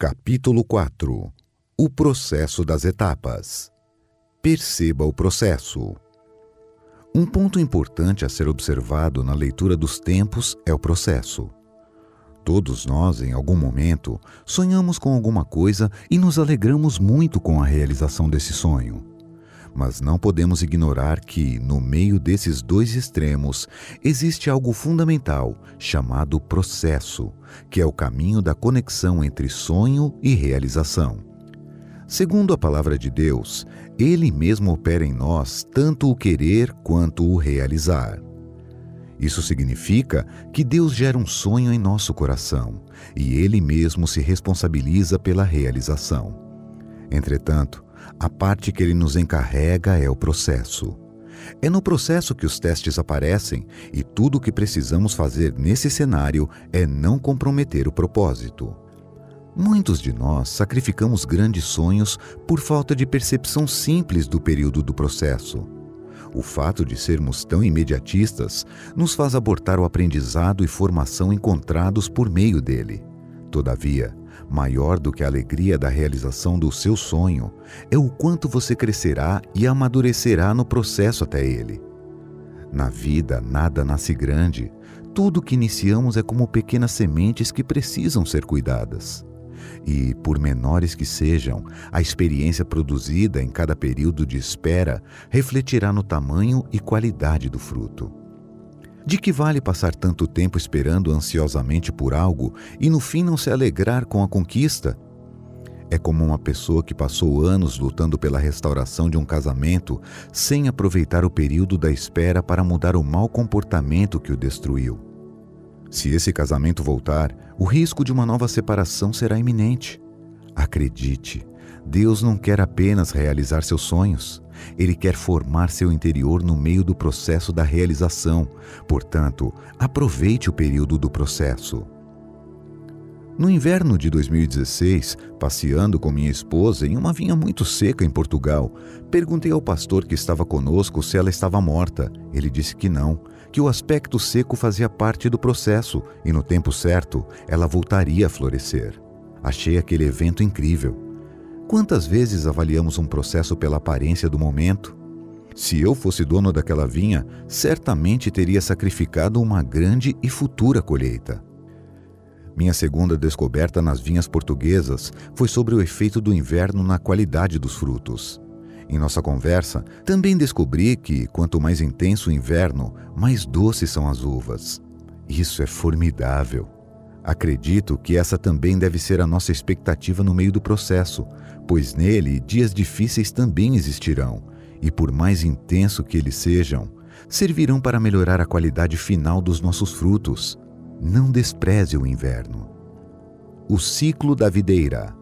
Capítulo 4 O processo das etapas. Perceba o processo. Um ponto importante a ser observado na leitura dos tempos é o processo. Todos nós, em algum momento, sonhamos com alguma coisa e nos alegramos muito com a realização desse sonho. Mas não podemos ignorar que, no meio desses dois extremos, existe algo fundamental chamado processo, que é o caminho da conexão entre sonho e realização. Segundo a palavra de Deus, Ele mesmo opera em nós tanto o querer quanto o realizar. Isso significa que Deus gera um sonho em nosso coração e Ele mesmo se responsabiliza pela realização. Entretanto, a parte que ele nos encarrega é o processo. É no processo que os testes aparecem e tudo o que precisamos fazer nesse cenário é não comprometer o propósito. Muitos de nós sacrificamos grandes sonhos por falta de percepção simples do período do processo. O fato de sermos tão imediatistas nos faz abortar o aprendizado e formação encontrados por meio dele. Todavia, maior do que a alegria da realização do seu sonho é o quanto você crescerá e amadurecerá no processo até ele. Na vida, nada nasce grande. Tudo que iniciamos é como pequenas sementes que precisam ser cuidadas. E, por menores que sejam, a experiência produzida em cada período de espera refletirá no tamanho e qualidade do fruto. De que vale passar tanto tempo esperando ansiosamente por algo e no fim não se alegrar com a conquista? É como uma pessoa que passou anos lutando pela restauração de um casamento sem aproveitar o período da espera para mudar o mau comportamento que o destruiu. Se esse casamento voltar, o risco de uma nova separação será iminente. Acredite, Deus não quer apenas realizar seus sonhos. Ele quer formar seu interior no meio do processo da realização. Portanto, aproveite o período do processo. No inverno de 2016, passeando com minha esposa em uma vinha muito seca em Portugal, perguntei ao pastor que estava conosco se ela estava morta. Ele disse que não, que o aspecto seco fazia parte do processo e no tempo certo ela voltaria a florescer. Achei aquele evento incrível. Quantas vezes avaliamos um processo pela aparência do momento? Se eu fosse dono daquela vinha, certamente teria sacrificado uma grande e futura colheita. Minha segunda descoberta nas vinhas portuguesas foi sobre o efeito do inverno na qualidade dos frutos. Em nossa conversa, também descobri que quanto mais intenso o inverno, mais doces são as uvas. Isso é formidável. Acredito que essa também deve ser a nossa expectativa no meio do processo, pois nele dias difíceis também existirão, e por mais intenso que eles sejam, servirão para melhorar a qualidade final dos nossos frutos. Não despreze o inverno. O ciclo da videira.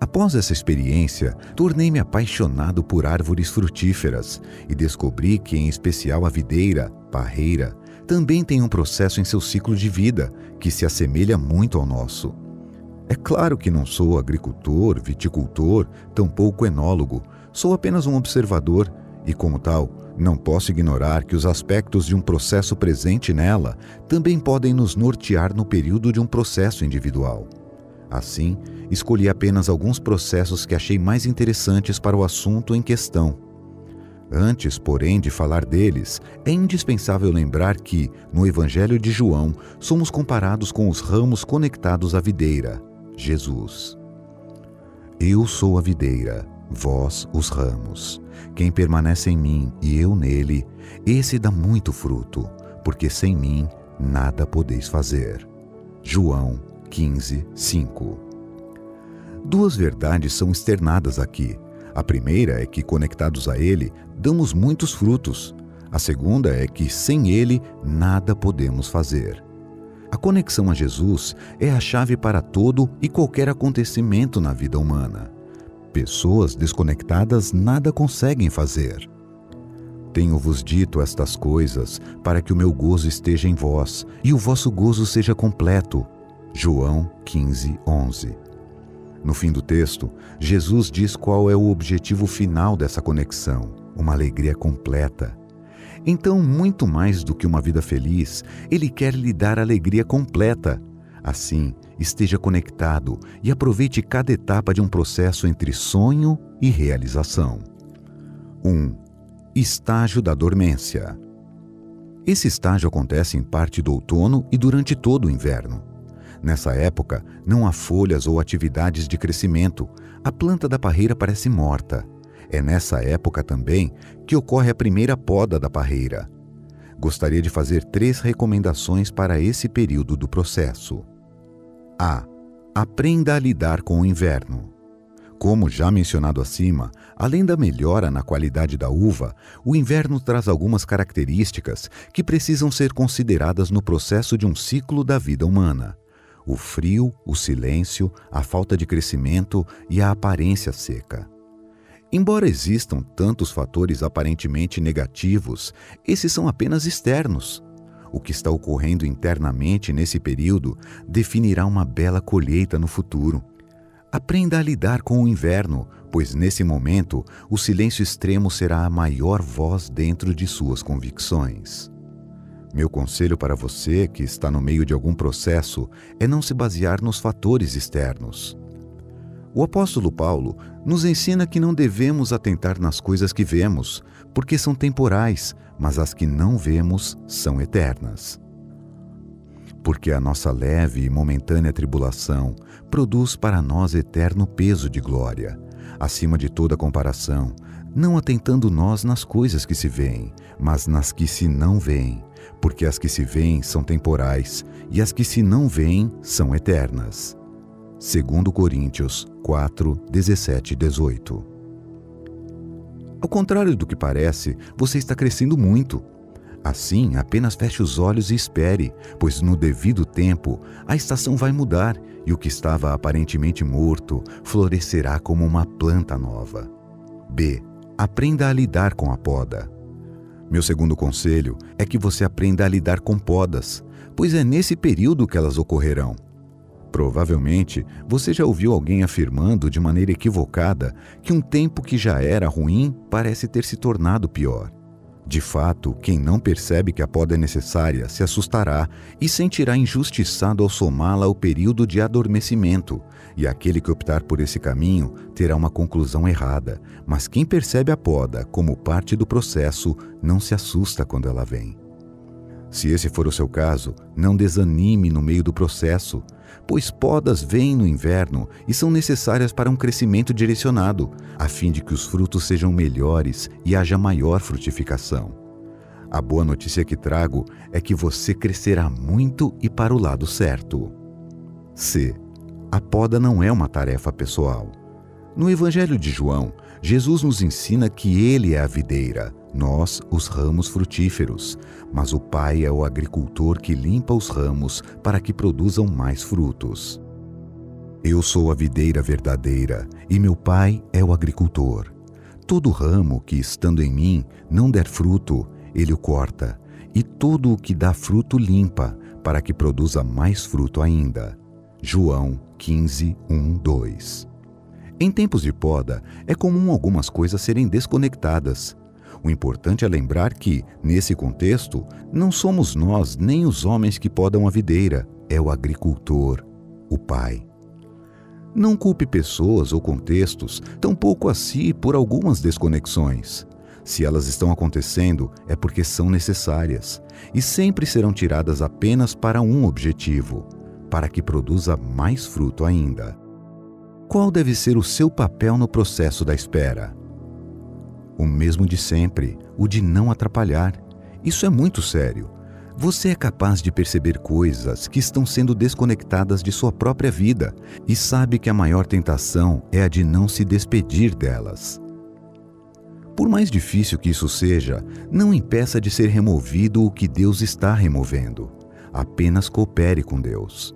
Após essa experiência, tornei-me apaixonado por árvores frutíferas e descobri que, em especial, a videira, parreira, também tem um processo em seu ciclo de vida que se assemelha muito ao nosso. É claro que não sou agricultor, viticultor, tampouco enólogo, sou apenas um observador e, como tal, não posso ignorar que os aspectos de um processo presente nela também podem nos nortear no período de um processo individual. Assim, escolhi apenas alguns processos que achei mais interessantes para o assunto em questão. Antes, porém, de falar deles, é indispensável lembrar que, no Evangelho de João, somos comparados com os ramos conectados à videira. Jesus. Eu sou a videira, vós os ramos. Quem permanece em mim e eu nele, esse dá muito fruto, porque sem mim nada podeis fazer. João 15, 5. Duas verdades são externadas aqui. A primeira é que, conectados a Ele, damos muitos frutos. A segunda é que, sem Ele, nada podemos fazer. A conexão a Jesus é a chave para todo e qualquer acontecimento na vida humana. Pessoas desconectadas nada conseguem fazer. Tenho-vos dito estas coisas para que o meu gozo esteja em vós e o vosso gozo seja completo. João 15, 11. No fim do texto, Jesus diz qual é o objetivo final dessa conexão: uma alegria completa. Então, muito mais do que uma vida feliz, Ele quer lhe dar alegria completa. Assim, esteja conectado e aproveite cada etapa de um processo entre sonho e realização. 1. Um, estágio da dormência. Esse estágio acontece em parte do outono e durante todo o inverno. Nessa época, não há folhas ou atividades de crescimento, a planta da parreira parece morta. É nessa época também que ocorre a primeira poda da parreira. Gostaria de fazer três recomendações para esse período do processo. A. Aprenda a lidar com o inverno. Como já mencionado acima, além da melhora na qualidade da uva, o inverno traz algumas características que precisam ser consideradas no processo de um ciclo da vida humana: o frio, o silêncio, a falta de crescimento e a aparência seca. Embora existam tantos fatores aparentemente negativos, esses são apenas externos. O que está ocorrendo internamente nesse período definirá uma bela colheita no futuro. Aprenda a lidar com o inverno, pois nesse momento o silêncio extremo será a maior voz dentro de suas convicções. Meu conselho para você que está no meio de algum processo é não se basear nos fatores externos. O apóstolo Paulo nos ensina que não devemos atentar nas coisas que vemos, porque são temporais, mas as que não vemos são eternas porque a nossa leve e momentânea tribulação produz para nós eterno peso de glória, acima de toda comparação, não atentando nós nas coisas que se veem, mas nas que se não veem, porque as que se veem são temporais e as que se não veem são eternas. Segundo Coríntios 4, 17 e 18. Ao contrário do que parece, você está crescendo muito Assim, apenas feche os olhos e espere, pois no devido tempo a estação vai mudar e o que estava aparentemente morto florescerá como uma planta nova. B. Aprenda a lidar com a poda. Meu segundo conselho é que você aprenda a lidar com podas, pois é nesse período que elas ocorrerão. Provavelmente você já ouviu alguém afirmando de maneira equivocada que um tempo que já era ruim parece ter se tornado pior. De fato, quem não percebe que a poda é necessária se assustará e sentirá injustiçado ao somá-la ao período de adormecimento, e aquele que optar por esse caminho terá uma conclusão errada. Mas quem percebe a poda como parte do processo não se assusta quando ela vem. Se esse for o seu caso, não desanime no meio do processo, pois podas vêm no inverno e são necessárias para um crescimento direcionado, a fim de que os frutos sejam melhores e haja maior frutificação. A boa notícia que trago é que você crescerá muito e para o lado certo. C. A poda não é uma tarefa pessoal. No Evangelho de João, Jesus nos ensina que Ele é a videira, nós os ramos frutíferos, mas o Pai é o agricultor que limpa os ramos para que produzam mais frutos. Eu sou a videira verdadeira e meu Pai é o agricultor. Todo ramo que, estando em mim, não der fruto, ele o corta, e todo o que dá fruto limpa, para que produza mais fruto ainda. João 15, 1, 2 em tempos de poda, é comum algumas coisas serem desconectadas. O importante é lembrar que, nesse contexto, não somos nós nem os homens que podam a videira, é o agricultor, o Pai. Não culpe pessoas ou contextos, tampouco a si por algumas desconexões. Se elas estão acontecendo, é porque são necessárias e sempre serão tiradas apenas para um objetivo: para que produza mais fruto ainda. Qual deve ser o seu papel no processo da espera? O mesmo de sempre, o de não atrapalhar. Isso é muito sério. Você é capaz de perceber coisas que estão sendo desconectadas de sua própria vida e sabe que a maior tentação é a de não se despedir delas. Por mais difícil que isso seja, não impeça de ser removido o que Deus está removendo. Apenas coopere com Deus.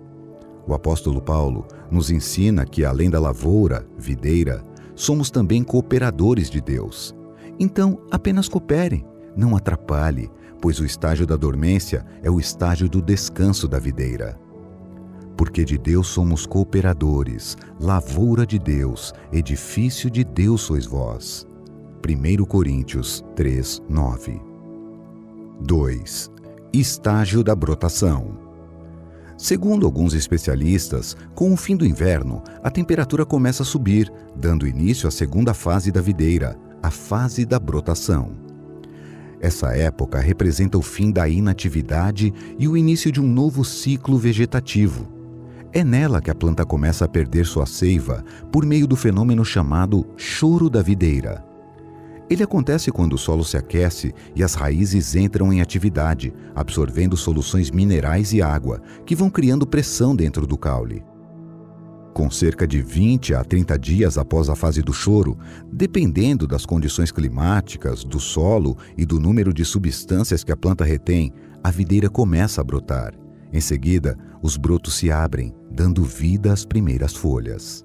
O apóstolo Paulo nos ensina que, além da lavoura, videira, somos também cooperadores de Deus. Então, apenas coopere, não atrapalhe, pois o estágio da dormência é o estágio do descanso da videira. Porque de Deus somos cooperadores, lavoura de Deus, edifício de Deus sois vós. 1 Coríntios 3, 9. 2. Estágio da brotação. Segundo alguns especialistas, com o fim do inverno, a temperatura começa a subir, dando início à segunda fase da videira, a fase da brotação. Essa época representa o fim da inatividade e o início de um novo ciclo vegetativo. É nela que a planta começa a perder sua seiva por meio do fenômeno chamado choro da videira. Ele acontece quando o solo se aquece e as raízes entram em atividade, absorvendo soluções minerais e água, que vão criando pressão dentro do caule. Com cerca de 20 a 30 dias após a fase do choro, dependendo das condições climáticas, do solo e do número de substâncias que a planta retém, a videira começa a brotar. Em seguida, os brotos se abrem, dando vida às primeiras folhas.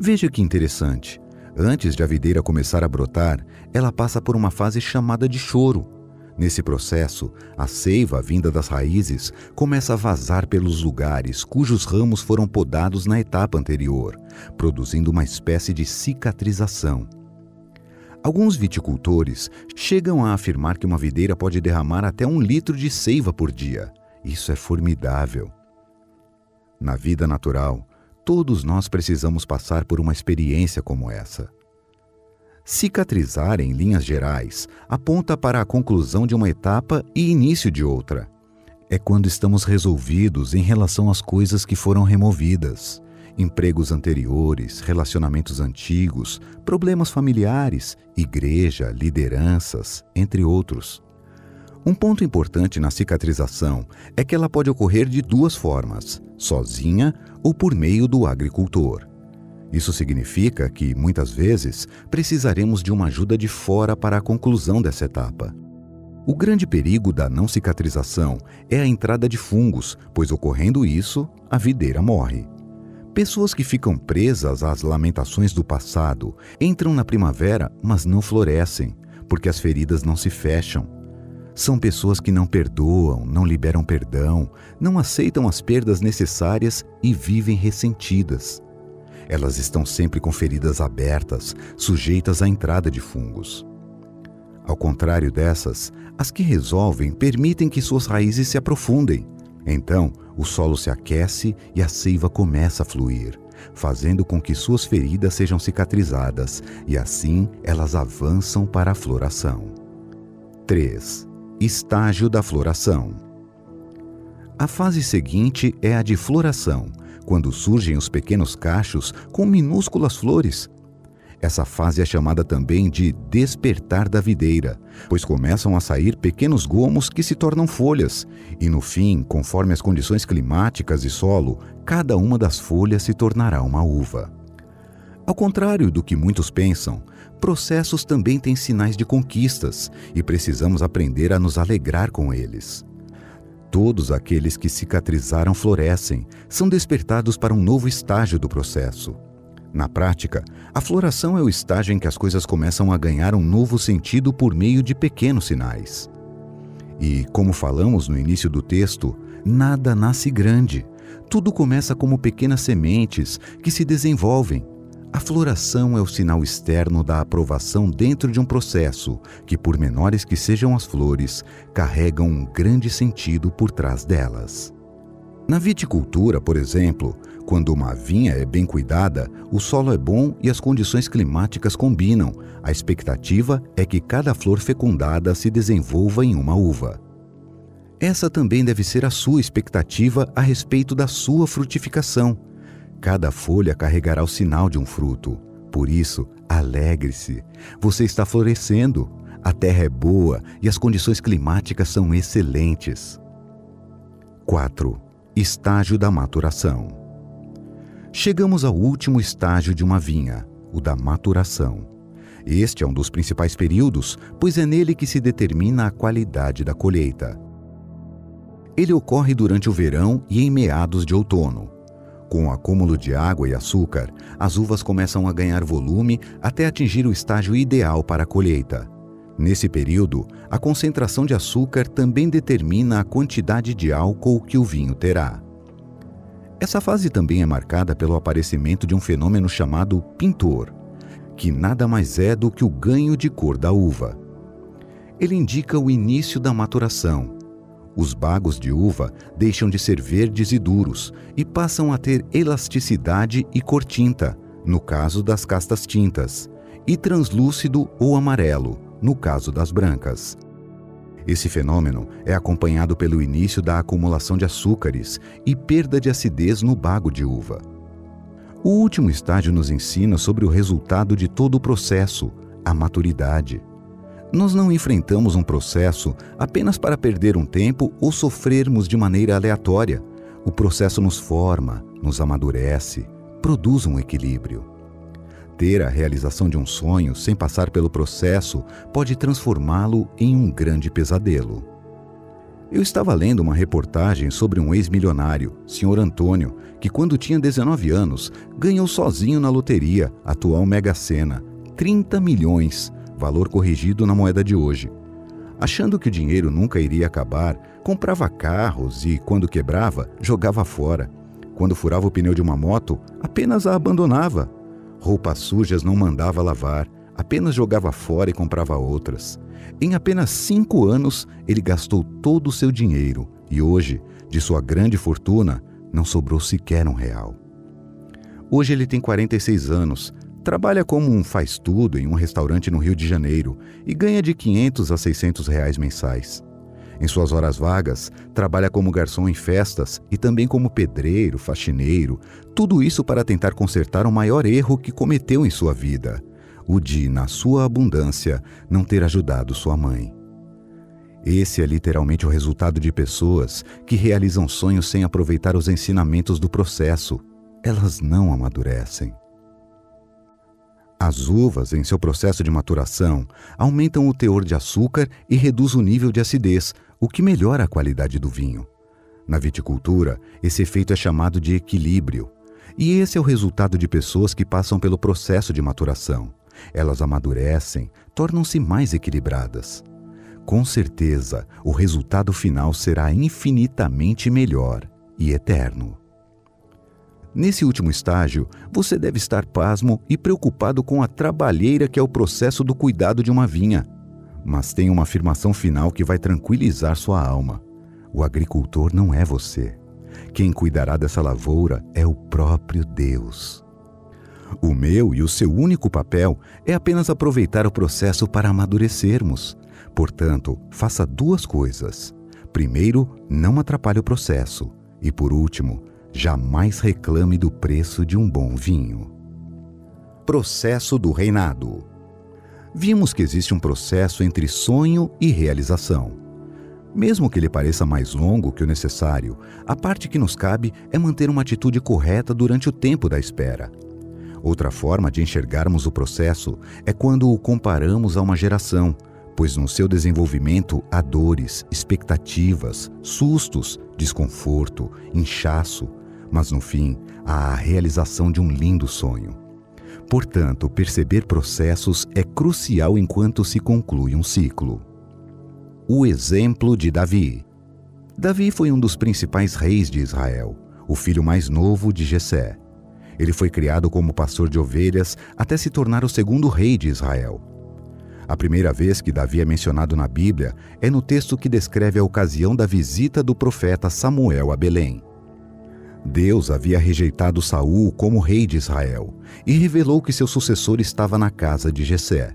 Veja que interessante. Antes de a videira começar a brotar, ela passa por uma fase chamada de choro. Nesse processo, a seiva vinda das raízes começa a vazar pelos lugares cujos ramos foram podados na etapa anterior, produzindo uma espécie de cicatrização. Alguns viticultores chegam a afirmar que uma videira pode derramar até um litro de seiva por dia. Isso é formidável. Na vida natural, Todos nós precisamos passar por uma experiência como essa. Cicatrizar, em linhas gerais, aponta para a conclusão de uma etapa e início de outra. É quando estamos resolvidos em relação às coisas que foram removidas. Empregos anteriores, relacionamentos antigos, problemas familiares, igreja, lideranças, entre outros. Um ponto importante na cicatrização é que ela pode ocorrer de duas formas: sozinha ou por meio do agricultor. Isso significa que, muitas vezes, precisaremos de uma ajuda de fora para a conclusão dessa etapa. O grande perigo da não cicatrização é a entrada de fungos, pois ocorrendo isso, a videira morre. Pessoas que ficam presas às lamentações do passado entram na primavera, mas não florescem, porque as feridas não se fecham são pessoas que não perdoam, não liberam perdão, não aceitam as perdas necessárias e vivem ressentidas. Elas estão sempre com feridas abertas, sujeitas à entrada de fungos. Ao contrário dessas, as que resolvem permitem que suas raízes se aprofundem. Então, o solo se aquece e a seiva começa a fluir, fazendo com que suas feridas sejam cicatrizadas e assim elas avançam para a floração. 3. Estágio da floração. A fase seguinte é a de floração, quando surgem os pequenos cachos com minúsculas flores. Essa fase é chamada também de despertar da videira, pois começam a sair pequenos gomos que se tornam folhas, e no fim, conforme as condições climáticas e solo, cada uma das folhas se tornará uma uva. Ao contrário do que muitos pensam, processos também têm sinais de conquistas e precisamos aprender a nos alegrar com eles. Todos aqueles que cicatrizaram florescem, são despertados para um novo estágio do processo. Na prática, a floração é o estágio em que as coisas começam a ganhar um novo sentido por meio de pequenos sinais. E, como falamos no início do texto, nada nasce grande. Tudo começa como pequenas sementes que se desenvolvem a floração é o sinal externo da aprovação dentro de um processo que, por menores que sejam as flores, carregam um grande sentido por trás delas. Na viticultura, por exemplo, quando uma vinha é bem cuidada, o solo é bom e as condições climáticas combinam. A expectativa é que cada flor fecundada se desenvolva em uma uva. Essa também deve ser a sua expectativa a respeito da sua frutificação. Cada folha carregará o sinal de um fruto. Por isso, alegre-se. Você está florescendo. A terra é boa e as condições climáticas são excelentes. 4. Estágio da maturação. Chegamos ao último estágio de uma vinha, o da maturação. Este é um dos principais períodos, pois é nele que se determina a qualidade da colheita. Ele ocorre durante o verão e em meados de outono. Com o acúmulo de água e açúcar, as uvas começam a ganhar volume até atingir o estágio ideal para a colheita. Nesse período, a concentração de açúcar também determina a quantidade de álcool que o vinho terá. Essa fase também é marcada pelo aparecimento de um fenômeno chamado pintor, que nada mais é do que o ganho de cor da uva. Ele indica o início da maturação. Os bagos de uva deixam de ser verdes e duros e passam a ter elasticidade e cor tinta, no caso das castas tintas, e translúcido ou amarelo, no caso das brancas. Esse fenômeno é acompanhado pelo início da acumulação de açúcares e perda de acidez no bago de uva. O último estágio nos ensina sobre o resultado de todo o processo, a maturidade. Nós não enfrentamos um processo apenas para perder um tempo ou sofrermos de maneira aleatória. O processo nos forma, nos amadurece, produz um equilíbrio. Ter a realização de um sonho sem passar pelo processo pode transformá-lo em um grande pesadelo. Eu estava lendo uma reportagem sobre um ex-milionário, Sr. Antônio, que quando tinha 19 anos ganhou sozinho na loteria, atual Mega Sena, 30 milhões, valor corrigido na moeda de hoje. Achando que o dinheiro nunca iria acabar, comprava carros e, quando quebrava, jogava fora. Quando furava o pneu de uma moto, apenas a abandonava. Roupas sujas não mandava lavar, apenas jogava fora e comprava outras. Em apenas cinco anos, ele gastou todo o seu dinheiro e hoje, de sua grande fortuna, não sobrou sequer um real. Hoje ele tem 46 anos, Trabalha como um faz-tudo em um restaurante no Rio de Janeiro e ganha de 500 a 600 reais mensais. Em suas horas vagas, trabalha como garçom em festas e também como pedreiro, faxineiro, tudo isso para tentar consertar o maior erro que cometeu em sua vida, o de, na sua abundância, não ter ajudado sua mãe. Esse é literalmente o resultado de pessoas que realizam sonhos sem aproveitar os ensinamentos do processo. Elas não amadurecem. As uvas, em seu processo de maturação, aumentam o teor de açúcar e reduz o nível de acidez, o que melhora a qualidade do vinho. Na viticultura, esse efeito é chamado de equilíbrio. E esse é o resultado de pessoas que passam pelo processo de maturação. Elas amadurecem, tornam-se mais equilibradas. Com certeza, o resultado final será infinitamente melhor e eterno. Nesse último estágio, você deve estar pasmo e preocupado com a trabalheira que é o processo do cuidado de uma vinha. Mas tem uma afirmação final que vai tranquilizar sua alma: o agricultor não é você. Quem cuidará dessa lavoura é o próprio Deus. O meu e o seu único papel é apenas aproveitar o processo para amadurecermos. Portanto, faça duas coisas. Primeiro, não atrapalhe o processo. E por último, jamais reclame do preço de um bom vinho. Processo do reinado. Vimos que existe um processo entre sonho e realização. Mesmo que ele pareça mais longo que o necessário, a parte que nos cabe é manter uma atitude correta durante o tempo da espera. Outra forma de enxergarmos o processo é quando o comparamos a uma geração, pois no seu desenvolvimento há dores, expectativas, sustos, desconforto, inchaço, mas no fim há a realização de um lindo sonho. Portanto, perceber processos é crucial enquanto se conclui um ciclo. O exemplo de Davi. Davi foi um dos principais reis de Israel, o filho mais novo de Jessé. Ele foi criado como pastor de ovelhas até se tornar o segundo rei de Israel. A primeira vez que Davi é mencionado na Bíblia é no texto que descreve a ocasião da visita do profeta Samuel a Belém. Deus havia rejeitado Saul como rei de Israel e revelou que seu sucessor estava na casa de Jessé.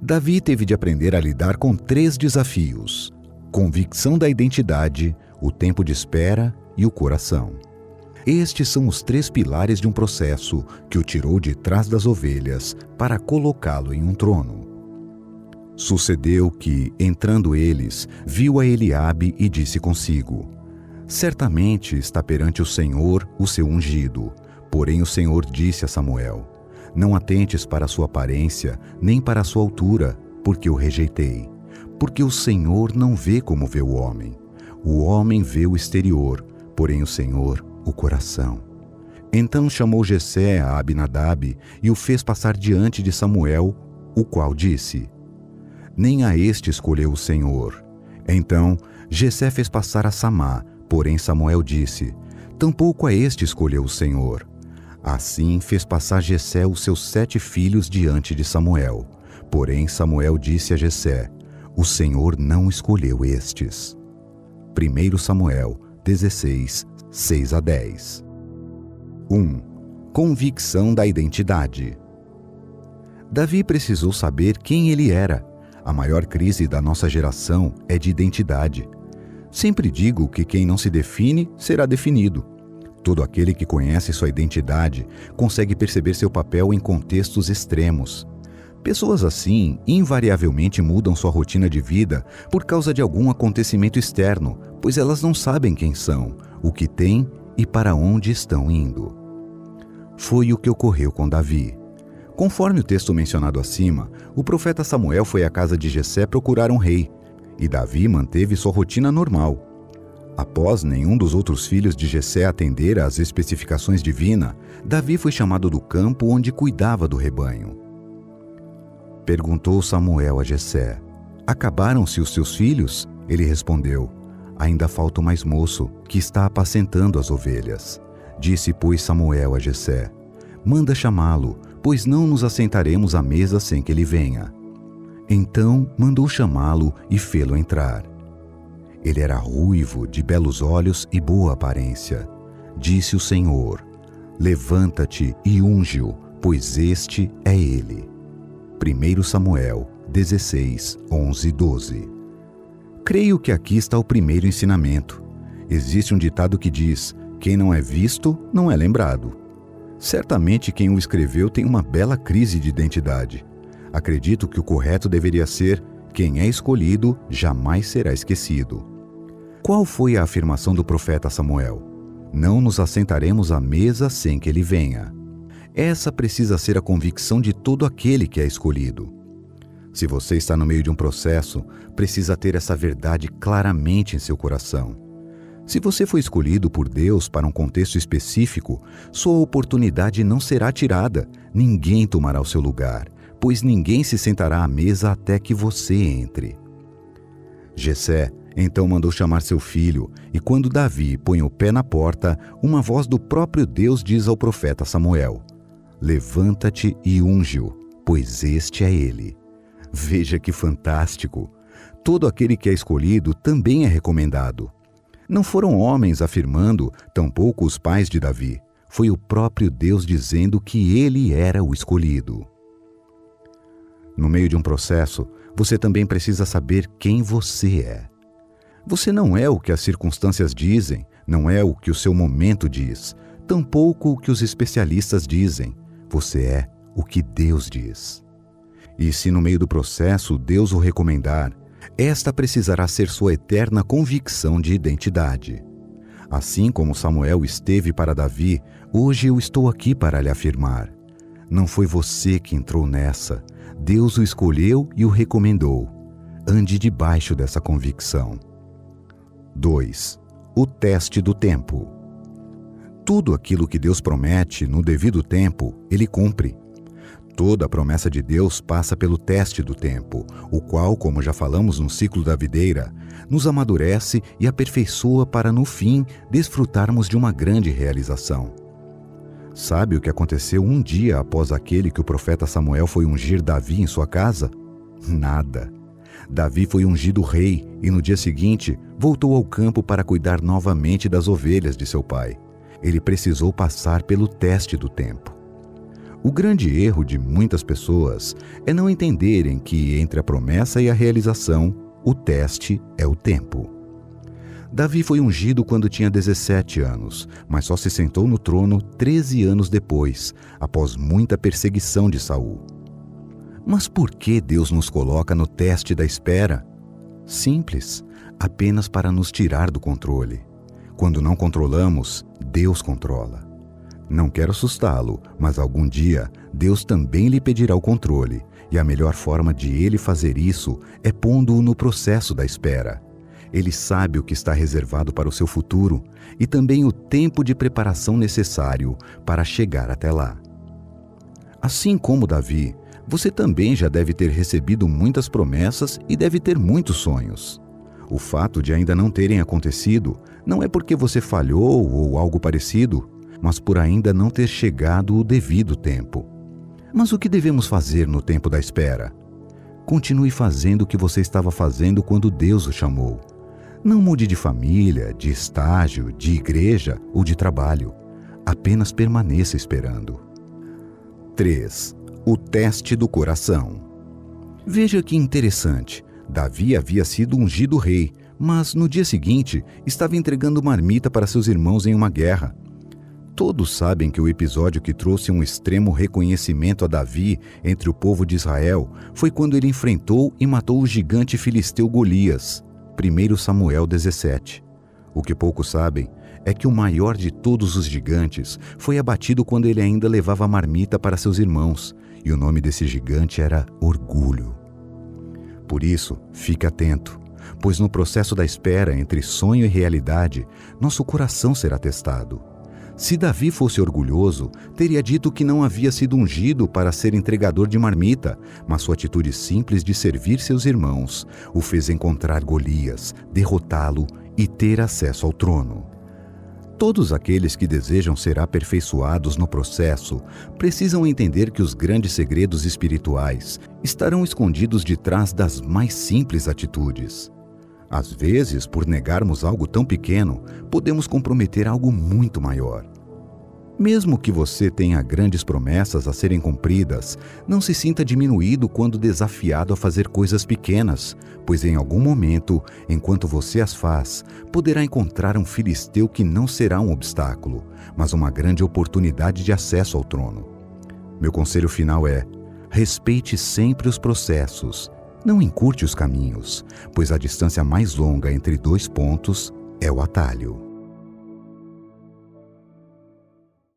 Davi teve de aprender a lidar com três desafios: convicção da identidade, o tempo de espera e o coração. Estes são os três pilares de um processo que o tirou de trás das ovelhas para colocá-lo em um trono. Sucedeu que, entrando eles, viu a Eliabe e disse consigo: Certamente está perante o Senhor o seu ungido. Porém o Senhor disse a Samuel: Não atentes para a sua aparência, nem para a sua altura, porque o rejeitei. Porque o Senhor não vê como vê o homem. O homem vê o exterior, porém o Senhor o coração. Então chamou Jessé a Abinadab e o fez passar diante de Samuel, o qual disse: Nem a este escolheu o Senhor. Então Jessé fez passar a Samá, Porém Samuel disse: Tampouco a este escolheu o Senhor. Assim fez passar Jessé os seus sete filhos diante de Samuel. Porém Samuel disse a Jessé: O Senhor não escolheu estes. 1 Samuel 16, 6 a 10. 1. Convicção da identidade. Davi precisou saber quem ele era. A maior crise da nossa geração é de identidade. Sempre digo que quem não se define será definido. Todo aquele que conhece sua identidade consegue perceber seu papel em contextos extremos. Pessoas assim invariavelmente mudam sua rotina de vida por causa de algum acontecimento externo, pois elas não sabem quem são, o que têm e para onde estão indo. Foi o que ocorreu com Davi. Conforme o texto mencionado acima, o profeta Samuel foi à casa de Jessé procurar um rei, e Davi manteve sua rotina normal. Após nenhum dos outros filhos de Jessé atender às especificações divinas, Davi foi chamado do campo onde cuidava do rebanho. Perguntou Samuel a Jessé: Acabaram-se os seus filhos? Ele respondeu: Ainda falta o mais moço, que está apacentando as ovelhas. Disse, pois, Samuel a Jessé: Manda chamá-lo, pois não nos assentaremos à mesa sem que ele venha. Então mandou chamá-lo e fê-lo entrar. Ele era ruivo, de belos olhos e boa aparência. Disse o Senhor: Levanta-te e unge-o, pois este é ele. 1 Samuel 16, 11 12. Creio que aqui está o primeiro ensinamento. Existe um ditado que diz: quem não é visto, não é lembrado. Certamente quem o escreveu tem uma bela crise de identidade. Acredito que o correto deveria ser: quem é escolhido jamais será esquecido. Qual foi a afirmação do profeta Samuel? Não nos assentaremos à mesa sem que ele venha. Essa precisa ser a convicção de todo aquele que é escolhido. Se você está no meio de um processo, precisa ter essa verdade claramente em seu coração. Se você foi escolhido por Deus para um contexto específico, sua oportunidade não será tirada, ninguém tomará o seu lugar, pois ninguém se sentará à mesa até que você entre. Jessé então mandou chamar seu filho, e quando Davi põe o pé na porta, uma voz do próprio Deus diz ao profeta Samuel: Levanta-te e unge-o, pois este é ele. Veja que fantástico! Todo aquele que é escolhido também é recomendado. Não foram homens afirmando, tampouco os pais de Davi. Foi o próprio Deus dizendo que ele era o escolhido. No meio de um processo, você também precisa saber quem você é. Você não é o que as circunstâncias dizem, não é o que o seu momento diz, tampouco o que os especialistas dizem. Você é o que Deus diz. E se no meio do processo Deus o recomendar, esta precisará ser sua eterna convicção de identidade. Assim como Samuel esteve para Davi, hoje eu estou aqui para lhe afirmar. Não foi você que entrou nessa. Deus o escolheu e o recomendou. Ande debaixo dessa convicção. 2. O teste do tempo. Tudo aquilo que Deus promete no devido tempo, ele cumpre. Toda a promessa de Deus passa pelo teste do tempo, o qual, como já falamos no ciclo da videira, nos amadurece e aperfeiçoa para no fim desfrutarmos de uma grande realização. Sabe o que aconteceu um dia após aquele que o profeta Samuel foi ungir Davi em sua casa? Nada. Davi foi ungido rei e no dia seguinte voltou ao campo para cuidar novamente das ovelhas de seu pai. Ele precisou passar pelo teste do tempo. O grande erro de muitas pessoas é não entenderem que entre a promessa e a realização, o teste é o tempo. Davi foi ungido quando tinha 17 anos, mas só se sentou no trono 13 anos depois, após muita perseguição de Saul. Mas por que Deus nos coloca no teste da espera? Simples, apenas para nos tirar do controle. Quando não controlamos, Deus controla. Não quero assustá-lo, mas algum dia Deus também lhe pedirá o controle, e a melhor forma de ele fazer isso é pondo-o no processo da espera. Ele sabe o que está reservado para o seu futuro e também o tempo de preparação necessário para chegar até lá. Assim como Davi, você também já deve ter recebido muitas promessas e deve ter muitos sonhos. O fato de ainda não terem acontecido não é porque você falhou ou algo parecido, mas por ainda não ter chegado o devido tempo. Mas o que devemos fazer no tempo da espera? Continue fazendo o que você estava fazendo quando Deus o chamou. Não mude de família, de estágio, de igreja ou de trabalho. Apenas permaneça esperando. 3. O teste do coração. Veja que interessante. Davi havia sido ungido rei, mas no dia seguinte estava entregando marmita para seus irmãos em uma guerra. Todos sabem que o episódio que trouxe um extremo reconhecimento a Davi entre o povo de Israel foi quando ele enfrentou e matou o gigante filisteu Golias. 1 Samuel 17. O que poucos sabem é que o maior de todos os gigantes foi abatido quando ele ainda levava marmita para seus irmãos, e o nome desse gigante era Orgulho. Por isso, fique atento, pois no processo da espera entre sonho e realidade, nosso coração será testado. Se Davi fosse orgulhoso, teria dito que não havia sido ungido para ser entregador de marmita, mas sua atitude simples de servir seus irmãos o fez encontrar Golias, derrotá-lo e ter acesso ao trono. Todos aqueles que desejam ser aperfeiçoados no processo precisam entender que os grandes segredos espirituais estarão escondidos de trás das mais simples atitudes. Às vezes, por negarmos algo tão pequeno, podemos comprometer algo muito maior. Mesmo que você tenha grandes promessas a serem cumpridas, não se sinta diminuído quando desafiado a fazer coisas pequenas, pois em algum momento, enquanto você as faz, poderá encontrar um filisteu que não será um obstáculo, mas uma grande oportunidade de acesso ao trono. Meu conselho final é: respeite sempre os processos não encurte os caminhos, pois a distância mais longa entre dois pontos é o atalho.